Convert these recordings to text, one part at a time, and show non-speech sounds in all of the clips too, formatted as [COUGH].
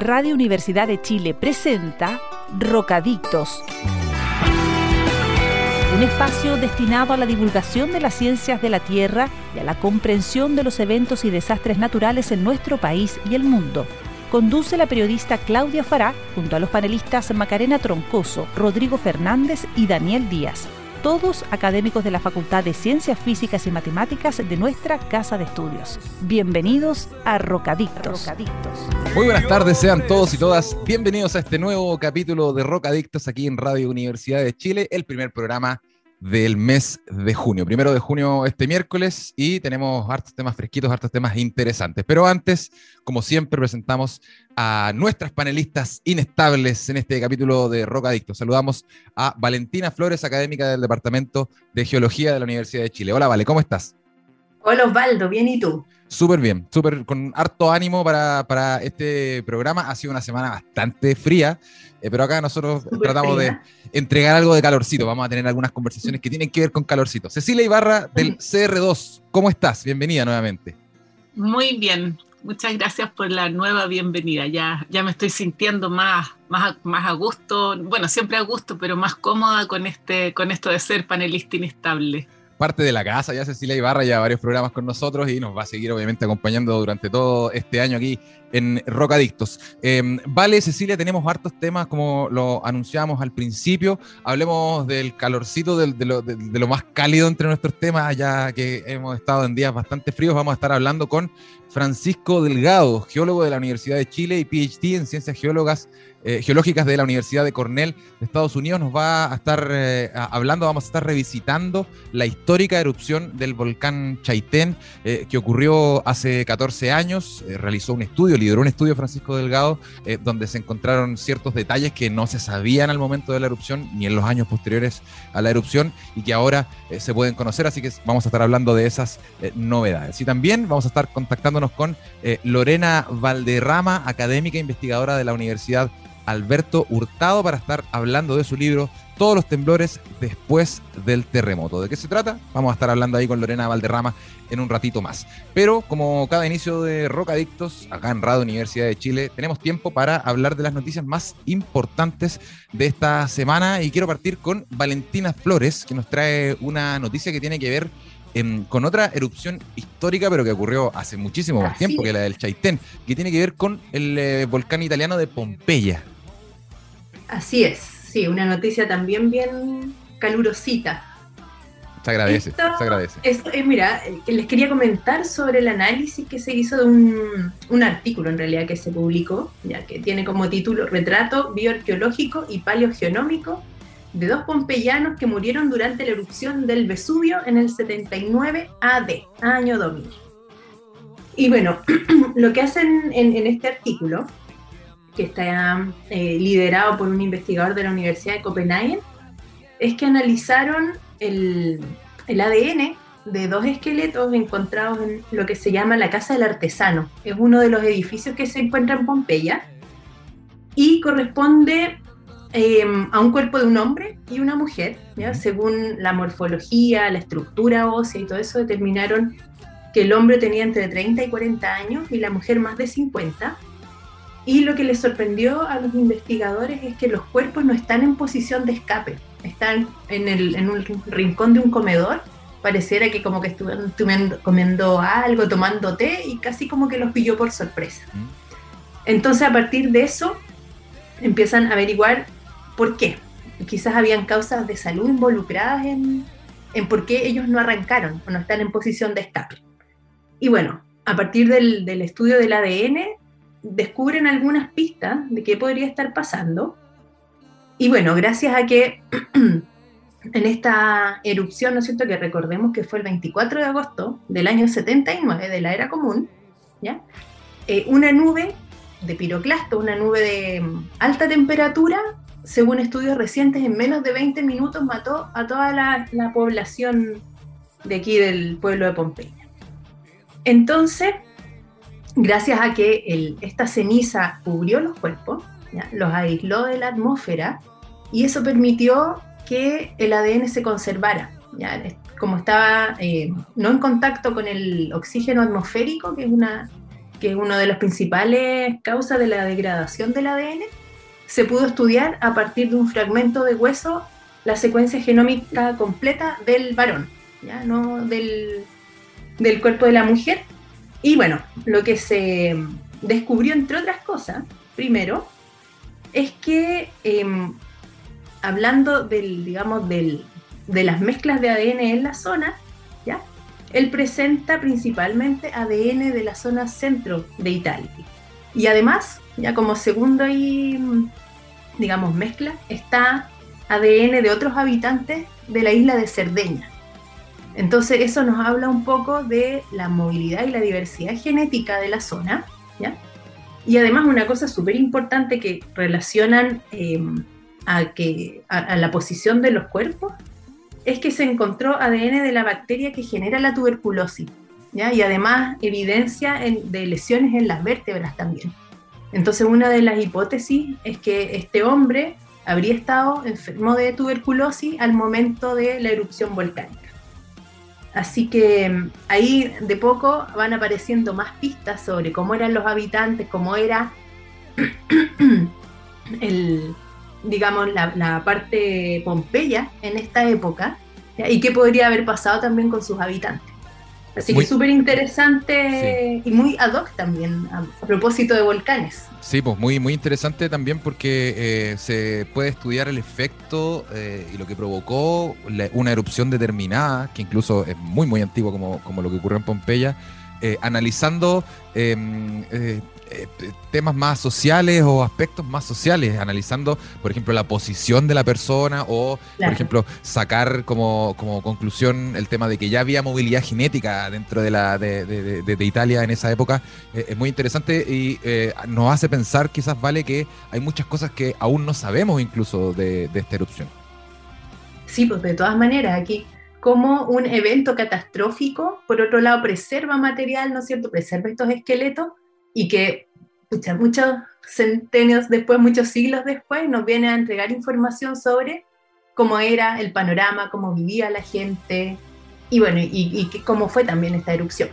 Radio Universidad de Chile presenta Rocadictos. Un espacio destinado a la divulgación de las ciencias de la Tierra y a la comprensión de los eventos y desastres naturales en nuestro país y el mundo. Conduce la periodista Claudia Fará junto a los panelistas Macarena Troncoso, Rodrigo Fernández y Daniel Díaz todos académicos de la Facultad de Ciencias Físicas y Matemáticas de nuestra Casa de Estudios. Bienvenidos a Rocadictos. Muy buenas tardes, sean todos y todas bienvenidos a este nuevo capítulo de Rocadictos aquí en Radio Universidad de Chile, el primer programa del mes de junio. Primero de junio este miércoles y tenemos hartos temas fresquitos, hartos temas interesantes. Pero antes, como siempre, presentamos a nuestras panelistas inestables en este capítulo de Rock Adicto. Saludamos a Valentina Flores, académica del Departamento de Geología de la Universidad de Chile. Hola, Vale, ¿cómo estás? Hola Osvaldo, bien y tú. Súper bien, súper con harto ánimo para, para, este programa. Ha sido una semana bastante fría, eh, pero acá nosotros tratamos de entregar algo de calorcito. Vamos a tener algunas conversaciones que tienen que ver con calorcito. Cecilia Ibarra del [LAUGHS] CR2, ¿cómo estás? Bienvenida nuevamente. Muy bien, muchas gracias por la nueva bienvenida. Ya, ya me estoy sintiendo más, más, más a gusto, bueno, siempre a gusto, pero más cómoda con, este, con esto de ser panelista inestable parte de la casa, ya Cecilia Ibarra ya varios programas con nosotros y nos va a seguir obviamente acompañando durante todo este año aquí en Rocadictos. Em, vale, Cecilia, tenemos hartos temas como lo anunciamos al principio. Hablemos del calorcito, de, lo, de, lo, más cálido entre nuestros temas, ya que hemos estado en días bastante fríos. Vamos a estar hablando con Francisco Delgado, geólogo de la Universidad de Chile y PhD en ciencias geólogas eh, geológicas de la Universidad de Cornell de Estados Unidos, nos va a estar eh, hablando, vamos a estar revisitando la histórica erupción del volcán Chaitén eh, que ocurrió hace 14 años. realizó un estudio, lideró un estudio Francisco Delgado, donde se encontraron ciertos detalles que no se sabían al momento de la erupción ni en los años posteriores a la erupción y que ahora se pueden conocer, así que vamos a estar hablando de esas novedades. Y también vamos a estar contactándonos con Lorena Valderrama, académica e investigadora de la Universidad Alberto Hurtado para estar hablando de su libro Todos los temblores después del terremoto. ¿De qué se trata? Vamos a estar hablando ahí con Lorena Valderrama en un ratito más. Pero como cada inicio de Rocadictos, acá en Radio Universidad de Chile, tenemos tiempo para hablar de las noticias más importantes de esta semana y quiero partir con Valentina Flores, que nos trae una noticia que tiene que ver em, con otra erupción histórica, pero que ocurrió hace muchísimo más tiempo que la del Chaitén, que tiene que ver con el eh, volcán italiano de Pompeya. Así es, sí, una noticia también bien calurosita. Se agradece, se agradece. Eh, mira, eh, les quería comentar sobre el análisis que se hizo de un, un, artículo en realidad que se publicó, ya que tiene como título Retrato bioarqueológico y paleogenómico de dos pompeyanos que murieron durante la erupción del Vesubio en el 79 AD, año domini. Y bueno, [CLEARS THROAT] lo que hacen en, en este artículo que está eh, liderado por un investigador de la Universidad de Copenhague, es que analizaron el, el, ADN de dos esqueletos encontrados en lo que se llama la Casa del Artesano. Es uno de los edificios que se encuentra en Pompeya y corresponde em, a un cuerpo de un hombre y una mujer. Según la morfología, la estructura ósea y todo eso, determinaron que el hombre tenía entre 30 y 40 años y la mujer más de 50 y lo que les sorprendió a los investigadores es que los cuerpos no están en posición de escape, están en, el, en un rincón de un comedor, pareciera que como que estuvieran comiendo algo, tomando té y casi como que los pilló por sorpresa. Mm. Entonces a partir de eso empiezan a averiguar por qué. Quizás habían causas de salud involucradas en, en por qué ellos no arrancaron o no están en posición de escape. Y bueno, a partir del, del estudio del ADN descubren algunas pistas de qué podría estar pasando. Y bueno, gracias a que [CLEARS THROAT] en esta erupción, ¿no es cierto?, que recordemos que fue el 24 de agosto del año 79 de la era común, ¿ya? Eh, una nube de piroclasto, una nube de mm, alta temperatura, según estudios recientes, en menos de 20 minutos mató a toda la, la población de aquí del pueblo de Pompeya. Entonces, gracias a que esta ceniza cubrió los cuerpos, los aisló de la atmósfera y eso permitió que el ADN se conservara. como estaba eh, no en contacto con el oxígeno atmosférico, que es, una, que es una de las principales causas de la degradación del ADN, se pudo estudiar a partir de un fragmento de hueso la secuencia genómica completa del varón, ¿ya? no del, del cuerpo de la mujer. Y bueno, lo que se descubrió, entre otras cosas, primero, es que em, hablando del, digamos, del, de las mezclas de ADN en la zona, ¿ya? Él presenta principalmente ADN de la zona centro de Italia. Y además, ya como segundo y, digamos, mezcla, está ADN de otros habitantes de la isla de Cerdeña. Entonces eso nos habla un poco de la movilidad y la diversidad genética de la zona, ¿ya? Y además una cosa súper importante que relacionan eh, a, que, a, la posición de los cuerpos es que se encontró ADN de la bacteria que genera la tuberculosis, ¿ya? y además evidencia de lesiones en las vértebras también. Entonces una de las hipótesis es que este hombre habría estado enfermo de tuberculosis al momento de la erupción volcánica. Así que mm, ahí de poco van apareciendo más pistas sobre cómo eran los habitantes, cómo era [CLEARS THROAT] el, digamos, la, parte Pompeya en esta época y qué podría haber pasado también con sus habitantes. Así que súper interesante y muy ad hoc también a, propósito de volcanes. Sí, pues muy, muy interesante también porque eh, se puede estudiar el efecto eh, y lo que provocó una erupción determinada, que incluso es muy, muy antiguo como, como lo que ocurrió en Pompeya, eh, analizando em, eh, temas más sociales o aspectos más sociales, analizando, por ejemplo, la posición de la persona o, por ejemplo, sacar como, como, conclusión el tema de que ya había movilidad genética dentro de, la, de, de, Italia en esa época. Eh, es muy interesante y eh, nos hace pensar, quizás, vale, que hay muchas cosas que aún no sabemos incluso de, esta erupción. Sí, pues de todas maneras, aquí como un evento catastrófico, por otro lado, preserva material, ¿no es cierto? Preserva estos esqueletos y que muchos centenios después, muchos siglos después, nos viene a entregar información sobre cómo era el panorama, cómo vivía la gente, y bueno, y, cómo fue también esta erupción.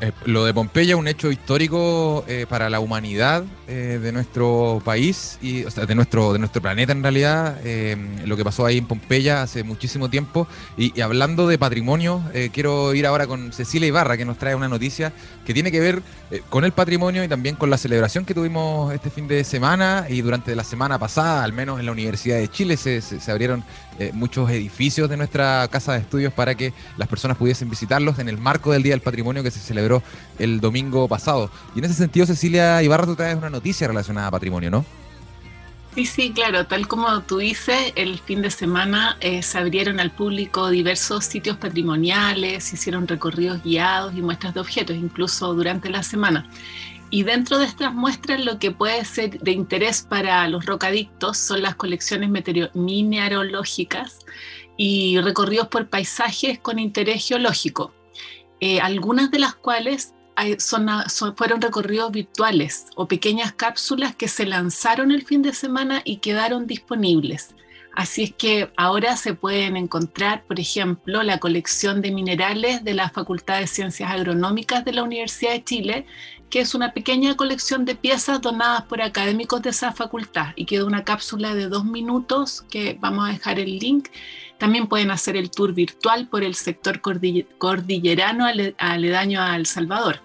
Eh, lo de Pompeya un hecho histórico eh, para la humanidad eh, de nuestro país y o sea, de nuestro de nuestro planeta en realidad. lo que pasó ahí en Pompeya hace muchísimo tiempo. Y, hablando de patrimonio, quiero ir ahora con Cecilia Ibarra que nos trae una noticia que tiene que ver con el patrimonio y también con la celebración que tuvimos este fin de semana y durante la semana pasada, al menos en la Universidad de Chile se, se abrieron muchos edificios de nuestra casa de estudios para que las personas pudiesen visitarlos en el marco del Día del Patrimonio que se celebró el domingo pasado. Y en ese sentido, Cecilia Ibarra, tú traes una noticia relacionada a patrimonio, ¿no? Sí, sí, claro, tal como tú dices, el fin de semana eh, se abrieron al público diversos sitios patrimoniales, se hicieron recorridos guiados y muestras de objetos, incluso durante la semana. Y dentro de estas muestras lo que puede ser de interés para los rocadictos son las colecciones mineralógicas y recorridos por paisajes con interés geológico, eh, algunas de las cuales son, fueron recorridos virtuales o pequeñas cápsulas que se lanzaron el fin de semana y quedaron disponibles. Así es que ahora se pueden encontrar, por ejemplo, la colección de minerales de la Facultad de Ciencias Agronómicas de la Universidad de Chile, que es una pequeña colección de piezas donadas por académicos de esa facultad y queda una cápsula de dos minutos que vamos a dejar el link también pueden hacer el tour virtual por el sector cordillerano aledaño a El Salvador,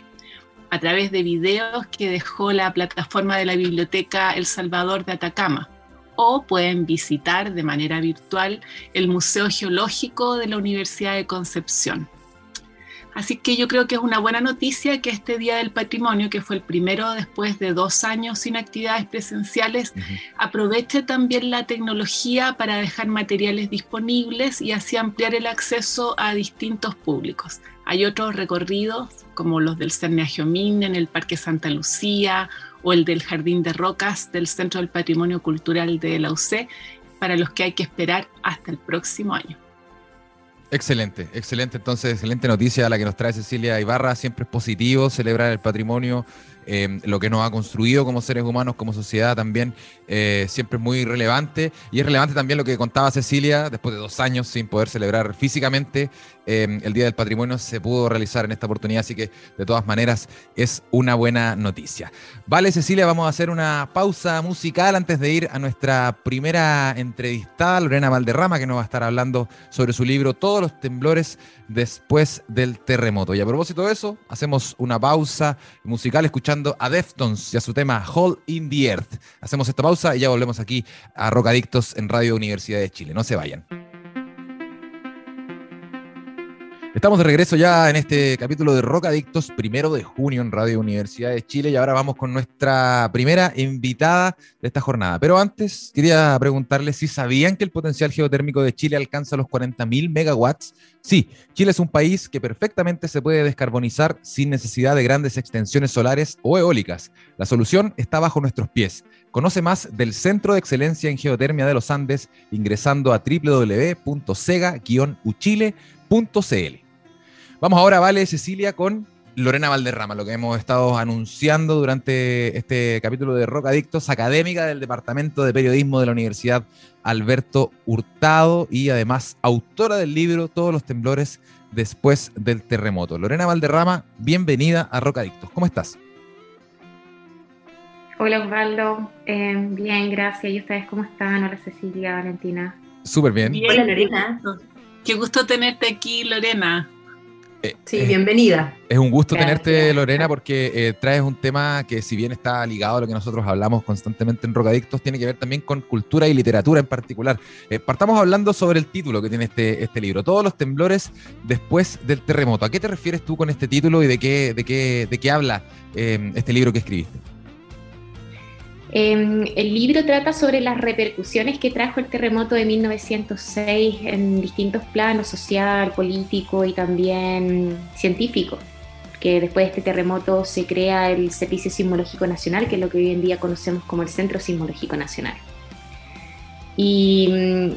a través de videos que dejó la plataforma de la Biblioteca El Salvador de Atacama. O pueden visitar de manera virtual el Museo Geológico de la Universidad de Concepción. Así que yo creo que es una buena noticia que este Día del Patrimonio, que fue el primero después de dos años sin actividades presenciales, aproveche también la tecnología para dejar materiales disponibles y así ampliar el acceso a distintos públicos. Hay otros recorridos, como los del Cerneagiomín en el Parque Santa Lucía o el del Jardín de Rocas del Centro del Patrimonio Cultural de la UC, para los que hay que esperar hasta el próximo año. Excelente, excelente. Entonces, excelente noticia la que nos trae Cecilia Ibarra. Siempre es positivo celebrar el patrimonio eh, lo que nos ha construido como seres humanos, como sociedad también, eh, siempre es muy relevante. Y es relevante también lo que contaba Cecilia, después de dos años sin poder celebrar físicamente el Día del Patrimonio, se pudo realizar en esta oportunidad, así que de todas maneras es una buena noticia. Vale, Cecilia, vamos a hacer una pausa musical antes de ir a nuestra primera entrevistada, Lorena Valderrama, que nos va a estar hablando sobre su libro Todos los temblores después del terremoto. Y a propósito de eso, hacemos una pausa musical escuchando a Deftones y a su tema Hole in the Earth. Hacemos esta pausa y ya volvemos aquí a Rocadictos en Radio Universidad de Chile. No se vayan. Estamos de regreso ya en este capítulo de Rock Adictos, primero de junio en Radio Universidad de Chile y ahora vamos con nuestra primera invitada de esta jornada. Pero antes quería preguntarles si sabían que el potencial geotérmico de Chile alcanza los 40.000 megawatts. Sí, Chile es un país que perfectamente se puede descarbonizar sin necesidad de grandes extensiones solares o eólicas. La solución está bajo nuestros pies. Conoce más del Centro de Excelencia en Geotermia de los Andes ingresando a Vamos ahora, vale, Cecilia, con Lorena Valderrama, lo que hemos estado anunciando durante este capítulo de Rock Adictos, académica del Departamento de Periodismo de la Universidad Alberto Hurtado y además autora del libro Todos los temblores después del terremoto. Lorena Valderrama, bienvenida a Rock Adictos. ¿Cómo estás? Hola Osvaldo, eh, bien, gracias. ¿Y ustedes cómo están? Hola Cecilia, Valentina. Súper bien. bien. Hola Lorena. Qué gusto tenerte aquí, Lorena. Eh, sí, eh, bienvenida. Es un gusto tenerte, Lorena, porque eh, traes un tema que, si bien está ligado a lo que nosotros hablamos constantemente en Rocadictos, tiene que ver también con cultura y literatura en particular. partamos hablando sobre el título que tiene este, este libro, Todos los temblores después del terremoto. ¿A qué te refieres tú con este título y de qué, de qué, de qué habla este libro que escribiste? Em, el libro trata sobre las repercusiones que trajo el terremoto de 1906 en distintos planos, social, político y también científico. Que después de este terremoto se crea el Servicio Sismológico Nacional, que es lo que hoy en día conocemos como el Centro Sismológico Nacional. Y mm,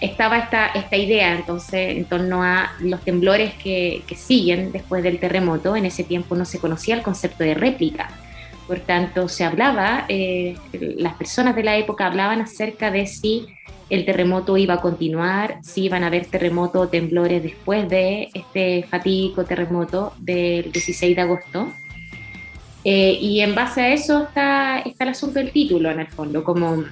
estaba esta, esta idea entonces en torno a los temblores que, que siguen después del terremoto. En ese tiempo no se conocía el concepto de réplica por tanto, se hablaba, eh, las personas de la época hablaban acerca de si el terremoto iba a continuar, si iban a haber terremotos o temblores después de este fatídico terremoto del 16 de agosto. Eh, y en base a eso está, está el asunto del título, en el fondo, como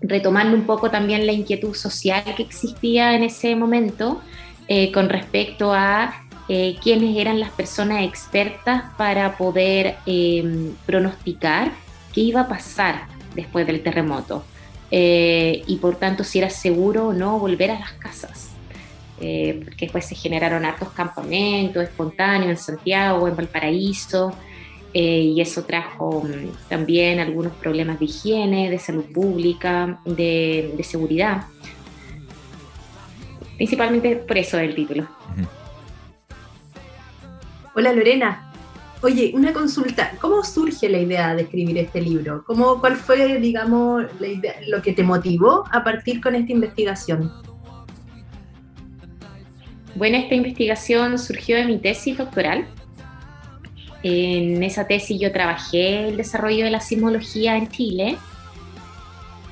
retomando un poco también la inquietud social que existía en ese momento eh, con respecto a eh, quiénes eran las personas expertas para poder eh, pronosticar qué iba a pasar después del terremoto eh, y por tanto si era seguro o no volver a las casas. porque después se generaron hartos campamentos espontáneos en Santiago, en Valparaíso, y eso trajo mm, también algunos problemas de higiene, de salud pública, de, seguridad. Principalmente por eso el título. Hola Lorena. Oye, una consulta. ¿Cómo surge la idea de escribir este libro? ¿Cómo, ¿Cuál fue, digamos, lo que te motivó a partir con esta investigación? Bueno, esta investigación surgió de mi tesis doctoral. En esa tesis yo trabajé el desarrollo de la sismología en Chile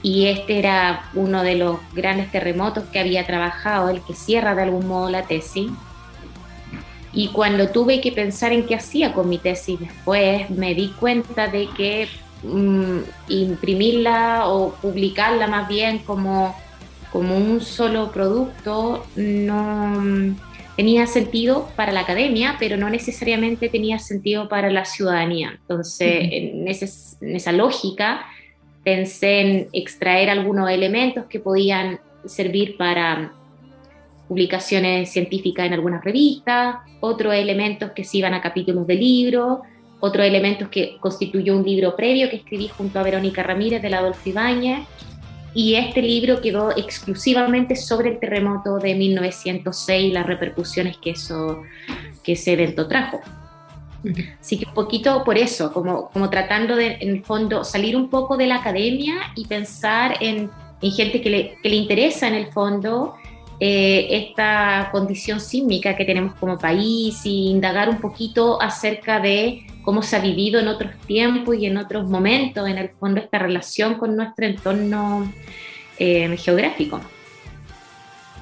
y este era uno de los grandes terremotos que había trabajado, el que cierra de algún modo la tesis. Y cuando tuve que pensar en qué hacía con mi tesis después, me di cuenta de que mm, imprimirla o publicarla más bien como, como un solo producto no mm, tenía sentido para la academia, pero no necesariamente tenía sentido para la ciudadanía. Entonces, en, en esa lógica, pensé en extraer algunos elementos que podían servir para publicaciones científicas en algunas revistas, otros elementos que se iban a capítulos de libros, otros elementos que constituyó un libro previo que escribí junto a Verónica Ramírez de la Adolfo Ibáñez, y este libro quedó exclusivamente sobre el terremoto de 1906 y las repercusiones que, eso, que ese evento trajo. Así que un poquito por eso, como, como tratando de, en el fondo, salir un poco de la academia y pensar en, en gente que le, que le interesa en el fondo eh, esta condición sísmica que tenemos como país y indagar un poquito acerca de cómo se ha vivido en otros tiempos y en otros momentos, en el fondo, esta relación con nuestro entorno eh, geográfico.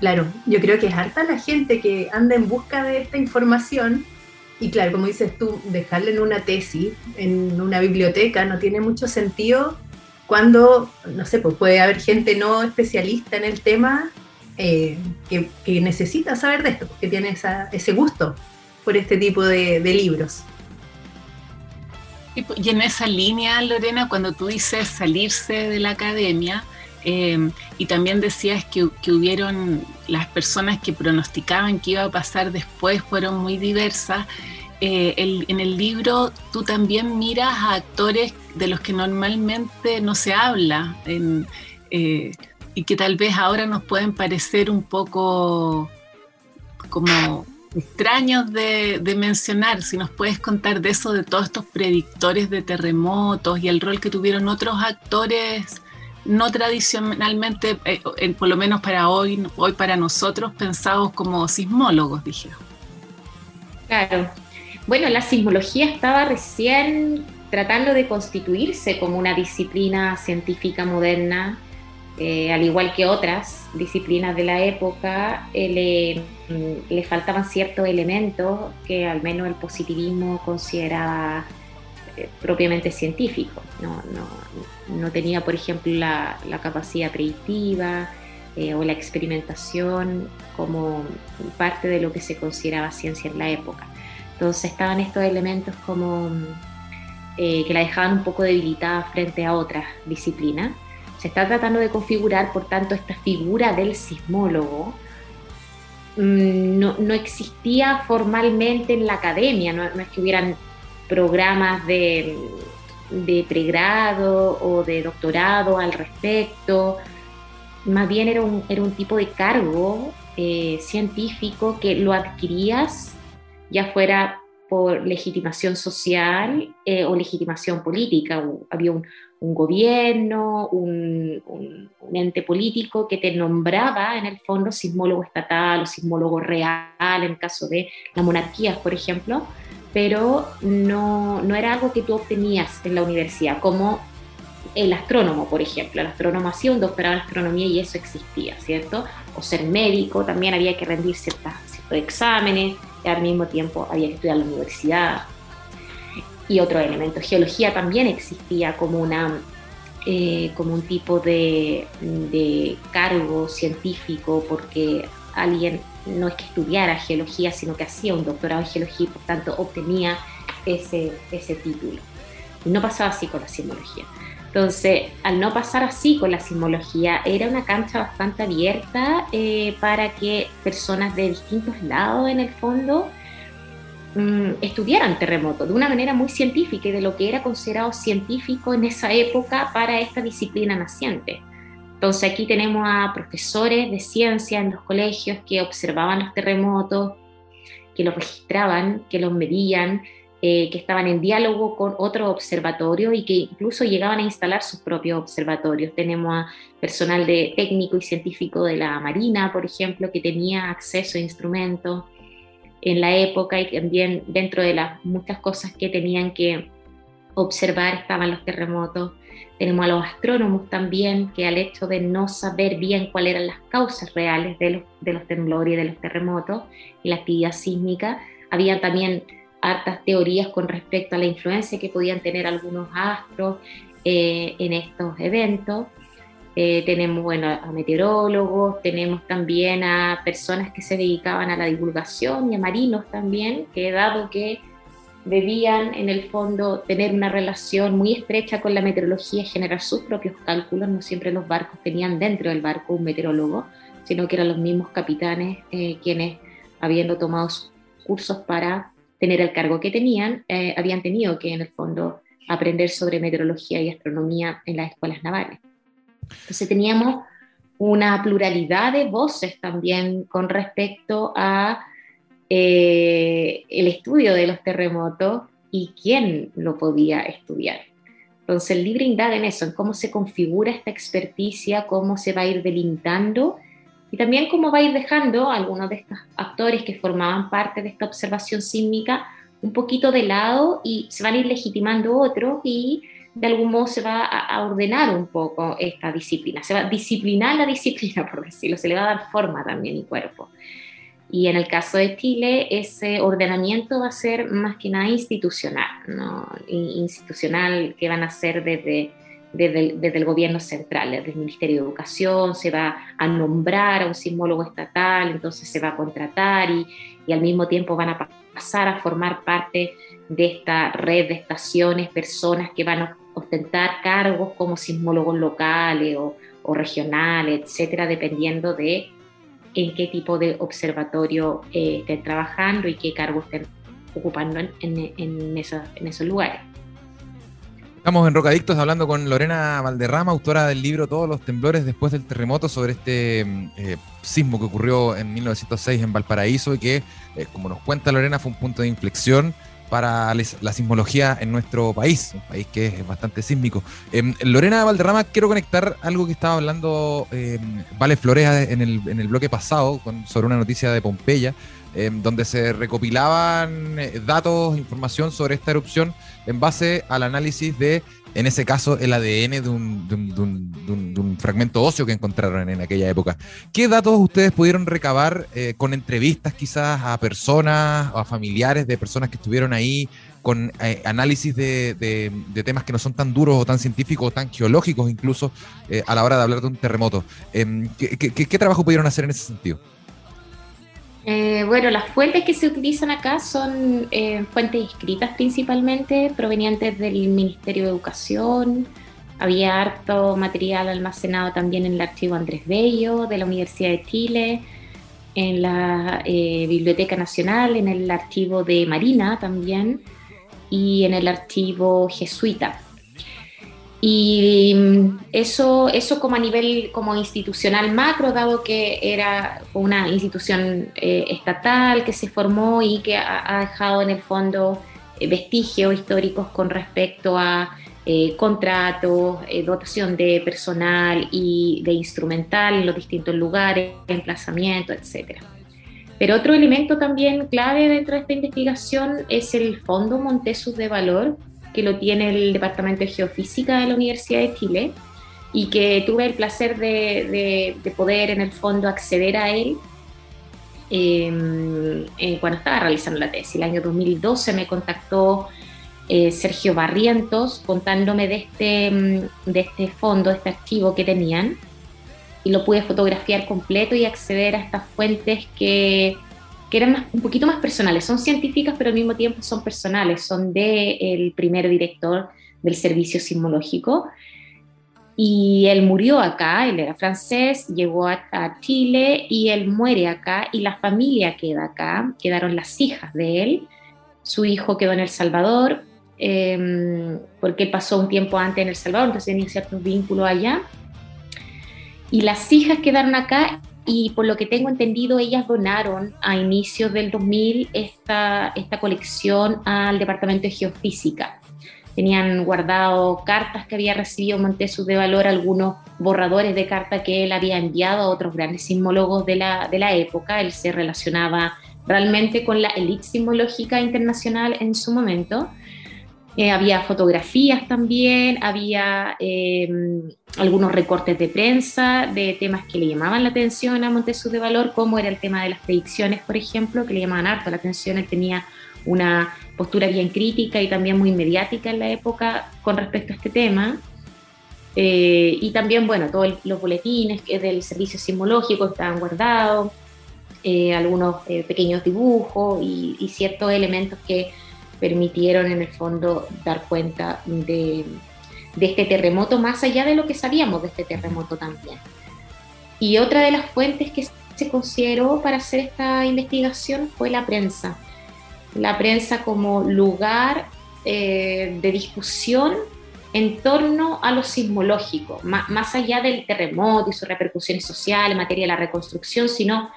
Claro, yo creo que es harta la gente que anda en busca de esta información y claro, como dices tú, dejarla en una tesis, en una biblioteca, no tiene mucho sentido cuando, no sé, pues puede haber gente no especialista en el tema eh, que, necesita saber de esto, que tiene ese gusto por este tipo de, libros. Y en esa línea, Lorena, cuando tú dices salirse de la academia, eh, y también decías que, que, hubieron las personas que pronosticaban que iba a pasar después fueron muy diversas. Eh, en el libro tú también miras a actores de los que normalmente no se habla eh, y que tal vez ahora nos pueden parecer un poco como extraños de, mencionar. Si nos puedes contar de eso, de todos estos predictores de terremotos y el rol que tuvieron otros actores no tradicionalmente, eh, por lo menos para hoy, hoy para nosotros, pensados como sismólogos, dije. Claro, bueno, la sismología estaba recién tratando de constituirse como una disciplina científica moderna, eh, al igual que otras disciplinas de la época, eh, le, faltaban ciertos elementos que al menos el positivismo consideraba eh, propiamente científicos. No, tenía, por ejemplo, la, capacidad predictiva o la experimentación como parte de lo que se consideraba ciencia en la época. Entonces estaban estos elementos como que la dejaban un poco debilitada frente a otras disciplinas. Se está tratando de configurar, por tanto, esta figura del sismólogo. Mm, no, existía formalmente en la academia, no, es que hubieran programas de, pregrado o de doctorado al respecto, más bien era un, era un tipo de cargo eh, científico que lo adquirías ya fuera por legitimación social eh, o legitimación política. Había un, gobierno, un, ente político que te nombraba en el fondo sismólogo estatal o sismólogo real en caso de la monarquía, por ejemplo, pero no, no era algo que tú obtenías en la universidad, como el astrónomo, por ejemplo. El astrónomo hacía un doctorado en astronomía y eso existía, ¿cierto? O ser médico, también había que rendir ciertos exámenes al mismo tiempo había que estudiar en la universidad. Y otro elemento, geología también existía como, una, eh, como un tipo de, de cargo científico porque alguien no es que estudiara geología, sino que hacía un doctorado en geología y por tanto obtenía ese, ese título. Y no pasaba así con la sismología. Entonces, al no pasar así con la sismología, era una cancha bastante abierta eh, para que personas de distintos lados, en el fondo, mm, estudiaran terremotos de una manera muy científica y de lo que era considerado científico en esa época para esta disciplina naciente. Entonces, aquí tenemos a profesores de ciencia en los colegios que observaban los terremotos, que los registraban, que los medían, eh, que estaban en diálogo con otros observatorios y que incluso llegaban a instalar sus propios observatorios. Tenemos a personal de técnico y científico de la Marina, por ejemplo, que tenía acceso a instrumentos en la época y también dentro de las muchas cosas que tenían que observar estaban los terremotos. Tenemos a los astrónomos también, que al hecho de no saber bien cuáles eran las causas reales de los, de los temblores y de los terremotos y la actividad sísmica, había también hartas teorías con respecto a la influencia que podían tener algunos astros eh, en estos eventos. Eh, tenemos bueno, a meteorólogos, tenemos también a personas que se dedicaban a la divulgación y a marinos también, que dado que debían en el fondo tener una relación muy estrecha con la meteorología y generar sus propios cálculos, no siempre los barcos tenían dentro del barco un meteorólogo, sino que eran los mismos capitanes eh, quienes, habiendo tomado sus cursos para tener el cargo que tenían, eh, habían tenido que en el fondo aprender sobre meteorología y astronomía en las escuelas navales. Entonces teníamos una pluralidad de voces también con respecto a eh, el estudio de los terremotos y quién lo podía estudiar. Entonces el libro indaga en eso, en cómo se configura esta experticia, cómo se va a ir delimitando y también cómo va a ir dejando algunos de estos actores que formaban parte de esta observación sísmica un poquito de lado y se van a ir legitimando otros y de algún modo se va a, ordenar un poco esta disciplina, se va a disciplinar la [LAUGHS] disciplina, por decirlo, se le va a dar forma también y cuerpo. Y en el caso de Chile, ese ordenamiento va a ser más que nada institucional, ¿no? institucional que van a ser desde, desde, el, gobierno central, desde el Ministerio de Educación, se va a nombrar a un sismólogo estatal, entonces se va a contratar y, y al mismo tiempo van a pasar a formar parte de esta red de estaciones, personas que van a ostentar cargos como sismólogos locales o, regionales, etcétera, dependiendo de en qué tipo de observatorio eh, estén trabajando y qué cargos estén ocupando en, en, esos lugares. Estamos en Rocadictos hablando con Lorena Valderrama, autora del libro Todos los temblores después del terremoto sobre este mm, eh, sismo que ocurrió en 1906 en Valparaíso y que, eh, como nos cuenta Lorena, fue un punto de inflexión para la sismología en nuestro país, un país que es bastante sísmico. Em, Lorena Valderrama, quiero conectar algo que estaba hablando em, Vale Flores en el, en el bloque pasado sobre una noticia de Pompeya, em, donde se recopilaban eh, datos, información sobre esta erupción en base al análisis de en ese caso el ADN de un, fragmento óseo que encontraron en aquella época. ¿Qué datos ustedes pudieron recabar eh, con entrevistas quizás a personas o a familiares de personas que estuvieron ahí, con eh, análisis de, temas que no son tan duros o tan científicos o tan geológicos incluso eh, a la hora de hablar de un terremoto? Em, qué trabajo pudieron hacer en ese sentido? Eh, bueno, las fuentes que se utilizan acá son eh, fuentes escritas principalmente, provenientes del Ministerio de Educación. Había harto material almacenado también en el archivo Andrés Bello de la Universidad de Chile, en la eh, Biblioteca Nacional, en el archivo de Marina también y en el archivo jesuita. Y mm, eso, eso como a nivel como institucional macro, dado que era una institución eh, estatal que se formó y que ha, dejado en el fondo eh, vestigios históricos con respecto a eh, contratos, dotación de personal y de instrumental en los distintos lugares, emplazamiento, etc. Pero otro elemento también clave dentro de esta investigación es el Fondo Montesus de Valor, que lo tiene el Departamento de Geofísica de la Universidad de Chile y que tuve el placer de, poder en el fondo acceder a él em, cuando estaba realizando la tesis. El año 2012 me contactó eh, Sergio Barrientos contándome de este, em, de este fondo, este archivo que tenían y lo pude fotografiar completo y acceder a estas fuentes que que eran un poquito más personales. Son científicas, pero al mismo tiempo son personales. Son del el primer director del servicio sismológico. Y él murió acá, él era francés, llegó a, Chile y él muere acá y la familia queda acá, quedaron las hijas de él, su hijo quedó en El Salvador, em, porque pasó un tiempo antes en El Salvador, entonces tenía ciertos vínculos allá. Y las hijas quedaron acá y por lo que tengo entendido, ellas donaron a inicios del 2000 esta, esta colección al Departamento de Geofísica. Tenían guardado cartas que había recibido Montesus de Valor, algunos borradores de carta que él había enviado a otros grandes sismólogos de la, de la época. Él se relacionaba realmente con la élite sismológica internacional en su momento. Eh, había fotografías también, había eh, algunos recortes de prensa de temas que le llamaban la atención a Montesú de Valor, como era el tema de las predicciones, por ejemplo, que le llamaban harto la atención. Él tenía una postura bien crítica y también muy mediática en la época con respecto a este tema. Eh, y también, bueno, todos los boletines del servicio sismológico estaban guardados, algunos pequeños dibujos y ciertos elementos que permitieron en el fondo dar cuenta de, este terremoto, más allá de lo que sabíamos de este terremoto también. Y otra de las fuentes que se consideró para hacer esta investigación fue la prensa. La prensa como lugar eh, de discusión en torno a lo sismológico, más, allá del terremoto y sus repercusiones sociales en materia de la reconstrucción, sino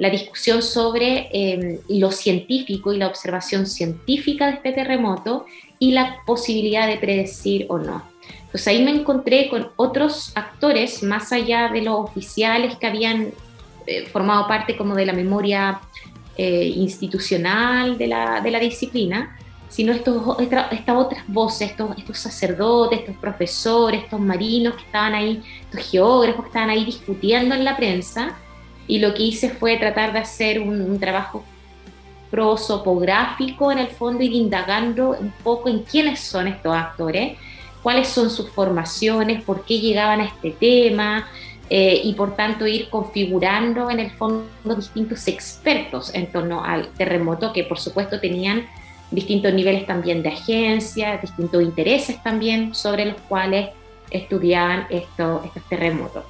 la discusión sobre em, lo científico y la observación científica de este terremoto y la posibilidad de predecir o no. Entonces ahí me encontré con otros actores más allá de los oficiales que habían eh, formado parte como de la memoria eh, institucional de la, de la disciplina, sino estos, estas otras voces, estos, estos sacerdotes, estos profesores, estos marinos que estaban ahí, estos geógrafos que estaban ahí discutiendo en la prensa, y lo que hice fue tratar de hacer un, trabajo prosopográfico en el fondo, ir indagando un poco en quiénes son estos actores, cuáles son sus formaciones, por qué llegaban a este tema, eh, y por tanto ir configurando en el fondo distintos expertos en torno al terremoto que por supuesto tenían distintos niveles también de agencia, distintos intereses también sobre los cuales estudiaban estos, estos terremotos.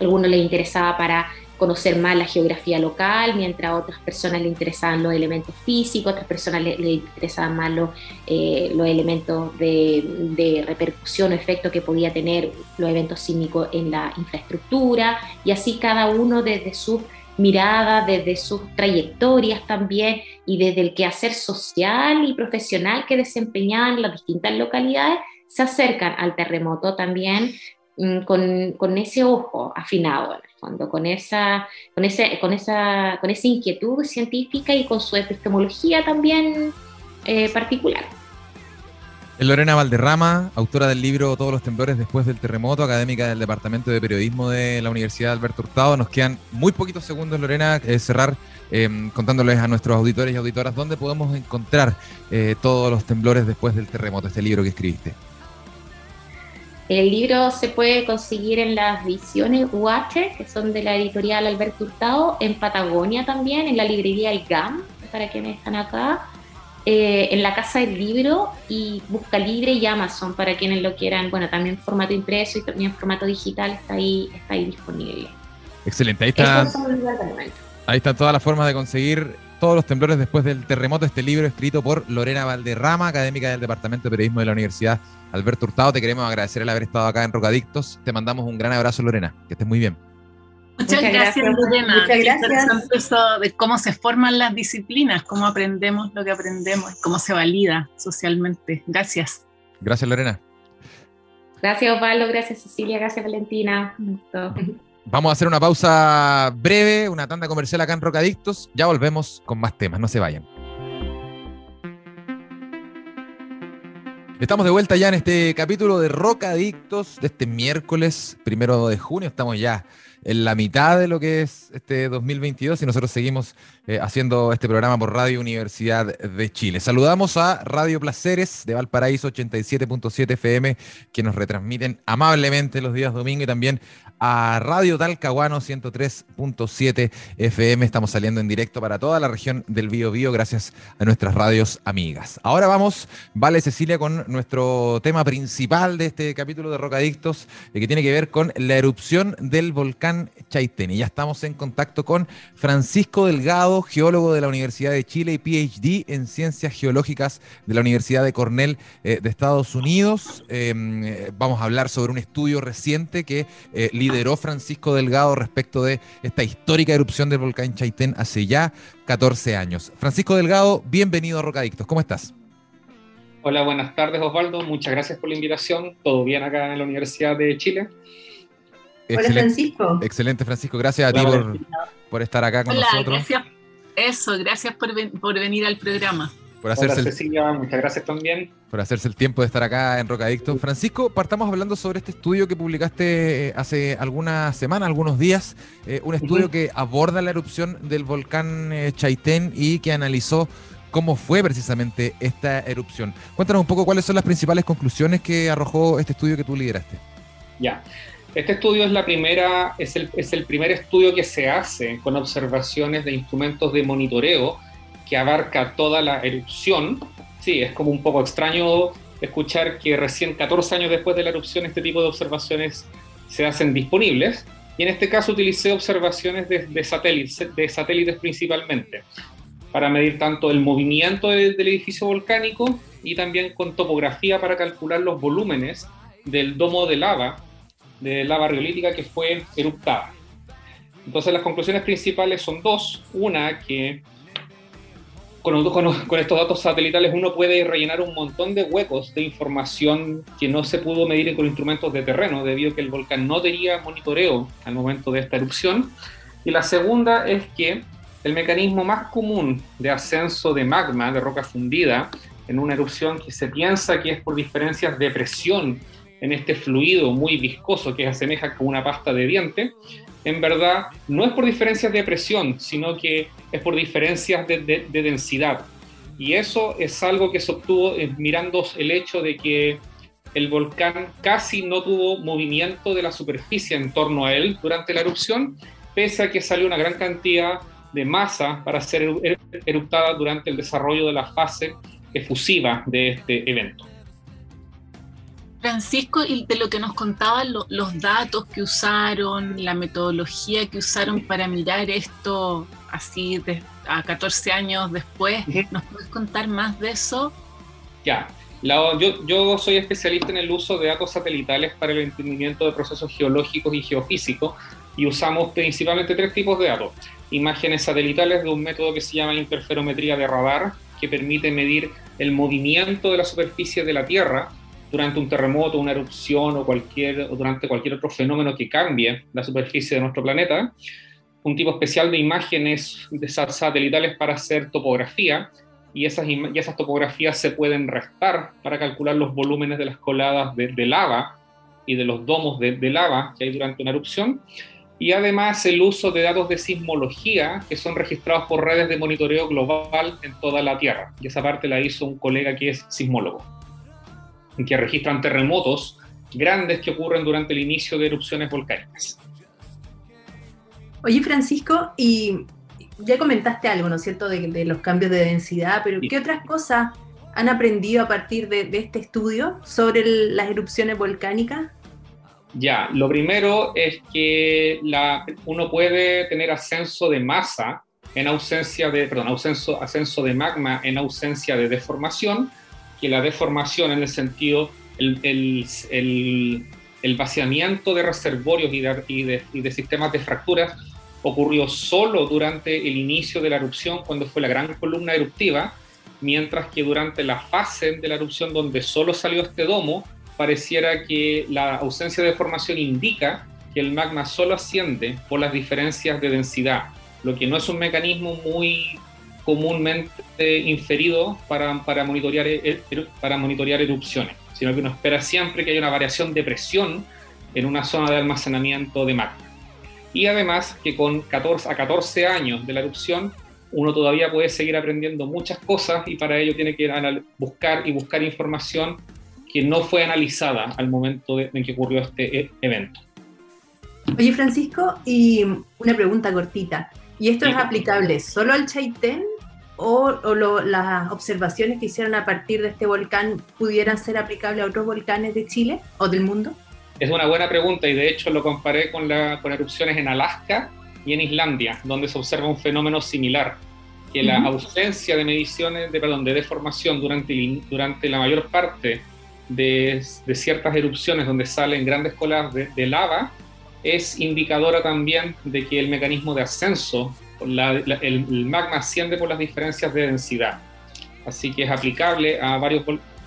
Algunos les interesaba para conocer más la geografía local, mientras a otras personas les interesaban los elementos físicos, otras personas les, interesaban más los, eh, los elementos de, repercusión o efecto que podía tener los eventos sísmicos en la infraestructura, y así cada uno desde su mirada, desde sus trayectorias también y desde el quehacer social y profesional que desempeñaban las distintas localidades, se acercan al terremoto también con, con, ese ojo afinado con esa, inquietud científica y con su epistemología también eh, particular. Lorena Valderrama, autora del libro Todos los temblores después del terremoto, académica del Departamento de Periodismo de la Universidad Alberto Hurtado. Nos quedan muy poquitos segundos, Lorena, eh, cerrar em, contándoles a nuestros auditores y auditoras dónde podemos encontrar eh, todos los temblores después del terremoto, este libro que escribiste. El libro se puede conseguir en las visiones UH, que son de la editorial Alberto Hurtado, en Patagonia también, en la librería El GAM, para quienes están acá eh, en la Casa del Libro y Busca Libre y Amazon para quienes lo quieran. Bueno, también en formato impreso y también en formato digital está ahí, está ahí disponible. Excelente, ahí está. Ahí están todas las formas de conseguir todos los temblores después del terremoto. Este libro escrito por Lorena Valderrama, académica del Departamento de Periodismo de la Universidad Alberto Hurtado. Te queremos agradecer el haber estado acá en Rocadictos. Te mandamos un gran abrazo, Lorena. Que estés muy bien. Muchas, gracias, Lorena. Muchas gracias. Eso de cómo se forman las disciplinas, cómo aprendemos lo que aprendemos, cómo se valida socialmente. Gracias. Gracias, Lorena. Gracias, Osvaldo. Gracias, Cecilia. Gracias, Valentina. Vamos a hacer una pausa breve, una tanda comercial acá en Rocadictos. Ya volvemos con más temas. No se vayan. Estamos de vuelta ya en este capítulo de Rocadictos de este miércoles primero de junio. Estamos ya en la mitad de lo que es este 2022 y nosotros seguimos eh, haciendo este programa por Radio Universidad de Chile. Saludamos a Radio Placeres de Valparaíso 87.7 FM que nos retransmiten amablemente los días domingo y también a Radio Talcahuano 103.7 FM. Estamos saliendo en directo para toda la región del Bío Bío gracias a nuestras radios amigas. Ahora vamos, vale Cecilia, con nuestro tema principal de este capítulo de Rocadictos eh, que tiene que ver con la erupción del volcán Chaitén. Y ya estamos en contacto con Francisco Delgado, geólogo de la Universidad de Chile y PhD en Ciencias Geológicas de la Universidad de Cornell eh, de Estados Unidos. Em, eh, vamos a hablar sobre un estudio reciente que lideró Francisco Delgado respecto de esta histórica erupción del volcán Chaitén hace ya 14 años. Francisco Delgado, bienvenido a Rocadictos, ¿cómo estás? Hola, buenas tardes Osvaldo, muchas gracias por la invitación, todo bien acá en la Universidad de Chile. Hola Francisco. Excelente Francisco, gracias a ti por, estar acá con nosotros. Gracias. Eso, gracias por, por venir al programa por hacerse Cecilia, muchas gracias también. Por hacerse el tiempo de estar acá en Rocadicto. Francisco, partamos hablando sobre este estudio que publicaste eh, hace algunas semanas, algunos días, eh, un estudio que aborda la erupción del volcán eh, Chaitén y que analizó cómo fue precisamente esta erupción. Cuéntanos un poco cuáles son las principales conclusiones que arrojó este estudio que tú lideraste. Ya. Este estudio es la primera, es el, es el primer estudio que se hace con observaciones de instrumentos de monitoreo que abarca toda la erupción. Sí, es como un poco extraño escuchar que recién 14 años después de la erupción este tipo de observaciones se hacen disponibles. Y en este caso utilicé observaciones de, satélites, de satélites principalmente, para medir tanto el movimiento del edificio volcánico y también con topografía para calcular los volúmenes del domo de lava, de lava riolítica que fue eruptada. Entonces las conclusiones principales son dos. Una, que con, estos datos satelitales uno puede rellenar un montón de huecos de información que no se pudo medir con instrumentos de terreno, debido a que el volcán no tenía monitoreo al momento de esta erupción. Y la segunda es que el mecanismo más común de ascenso de magma, de roca fundida, en una erupción que se piensa que es por diferencias de presión en este fluido muy viscoso que asemeja con una pasta de diente, en verdad no es por diferencias de presión, sino que es por diferencias de, densidad. Y eso es algo que se obtuvo eh, mirando el hecho de que el volcán casi no tuvo movimiento de la superficie en torno a él durante la erupción, pese a que salió una gran cantidad de masa para ser eruptada durante el desarrollo de la fase efusiva de este evento. Francisco, y de lo que nos contaban los datos que usaron, la metodología que usaron para mirar esto así a 14 años después, ¿nos puedes contar más de eso? Ya, yo, yo, soy especialista en el uso de datos satelitales para el entendimiento de procesos geológicos y geofísicos y usamos principalmente tres tipos de datos. Imágenes satelitales de un método que se llama interferometría de radar, que permite medir el movimiento de la superficie de la Tierra durante un terremoto, una erupción o, cualquier, o durante cualquier otro fenómeno que cambie la superficie de nuestro planeta. Un tipo especial de imágenes satelitales para hacer topografía, y esas, y esas topografías se pueden restar para calcular los volúmenes de las coladas de, lava y de los domos de, de, lava que hay durante una erupción. Y además el uso de datos de sismología que son registrados por redes de monitoreo global en toda la Tierra. Y esa parte la hizo un colega que es sismólogo que registran terremotos grandes que ocurren durante el inicio de erupciones volcánicas. Oye, Francisco, y ya comentaste algo, ¿no es cierto?, de, los cambios de densidad, pero ¿qué otras cosas han aprendido a partir de, este estudio sobre las erupciones volcánicas? Ya, lo primero es que la, uno puede tener ascenso de masa en ausencia de, perdón, ascenso de magma en ausencia de deformación, que la deformación en el sentido, el, el, el, vaciamiento de reservorios y de, y, de, y de, sistemas de fracturas ocurrió solo durante el inicio de la erupción, cuando fue la gran columna eruptiva, mientras que durante la fase de la erupción donde solo salió este domo, pareciera que la ausencia de deformación indica que el magma solo asciende por las diferencias de densidad, lo que no es un mecanismo muy comúnmente inferido para, para, monitorear, e, e, para monitorear erupciones, sino que uno espera siempre que haya una variación de presión en una zona de almacenamiento de magma. Y además que con 14, a 14 años de la erupción uno todavía puede seguir aprendiendo muchas cosas y para ello tiene que buscar y buscar información que no fue analizada al momento en que ocurrió este e, evento. Oye Francisco, y una pregunta cortita. ¿Y esto es aplicable solo al Chaitén o, las observaciones que hicieron a partir de este volcán pudieran ser aplicables a otros volcanes de Chile o del mundo? Es una buena pregunta y de hecho lo comparé con, la, con erupciones en Alaska y en Islandia, donde se observa un fenómeno similar, que la ausencia de mediciones, de, perdón, de deformación durante, durante la mayor parte de, de ciertas erupciones donde salen grandes colas de, de lava es indicadora también de que el mecanismo de ascenso el, magma asciende por las diferencias de densidad. Así que es aplicable a varios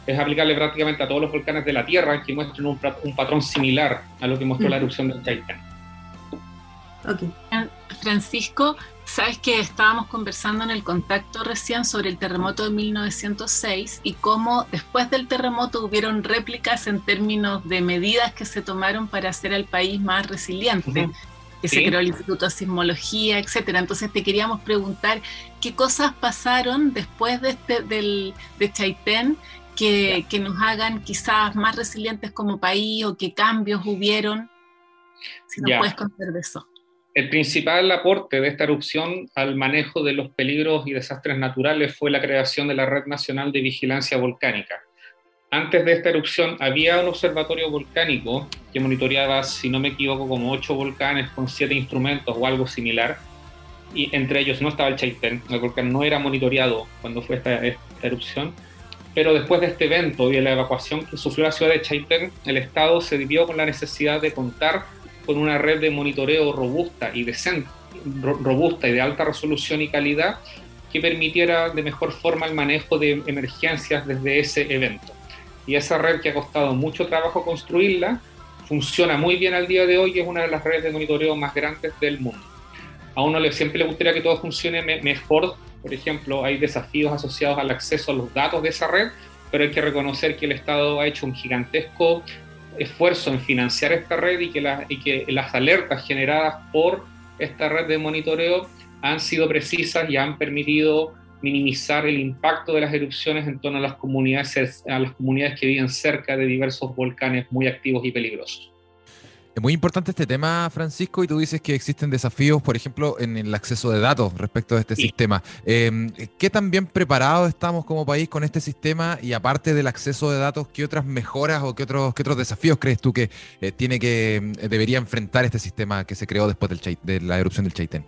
es aplicable prácticamente a todos los volcanes de la Tierra que muestren un, patrón similar a lo que mostró la erupción del Chaitén. Okay. Francisco, sabes que estábamos conversando en el contacto recién sobre el terremoto de 1906 y cómo después del terremoto hubieron réplicas en términos de medidas que se tomaron para hacer al país más resiliente que se creó el Instituto de Sismología, etcétera. Entonces te queríamos preguntar qué cosas pasaron después de este del de Chaitén que, que, nos hagan quizás más resilientes como país o qué cambios hubieron. Si nos puedes contar de eso. El principal aporte de esta erupción al manejo de los peligros y desastres naturales fue la creación de la Red Nacional de Vigilancia Volcánica antes de esta erupción había un observatorio volcánico que monitoreaba, si no me equivoco, como ocho volcanes con siete instrumentos o algo similar. Y entre ellos no estaba el Chaitén, el volcán no era monitoreado cuando fue esta, erupción. Pero después de este evento y de la evacuación que sufrió la ciudad de Chaitén, el Estado se vio con la necesidad de contar con una red de monitoreo robusta y decente, robusta y de alta resolución y calidad que permitiera de mejor forma el manejo de emergencias desde ese evento y esa red que ha costado mucho trabajo construirla, funciona muy bien al día de hoy y es una de las redes de monitoreo más grandes del mundo. a uno le, siempre le gustaría que todo funcione mejor. Por ejemplo, hay desafíos asociados al acceso a los datos de esa red, pero hay que reconocer que el Estado ha hecho un gigantesco esfuerzo en financiar esta red y que, y que las alertas generadas por esta red de monitoreo han sido precisas y han permitido minimizar el impacto de las erupciones en torno a las comunidades, a las comunidades que viven cerca de diversos volcanes muy activos y peligrosos. Es muy importante este tema, Francisco, y tú dices que existen desafíos, por ejemplo, en el acceso de datos respecto a este sistema. Em, ¿Qué tan bien preparados estamos como país con este sistema? Y aparte del acceso de datos, ¿qué otras mejoras o qué otros, qué otros desafíos crees tú que eh, tiene que eh, debería enfrentar este sistema que se creó después del, de la erupción del Chaitén?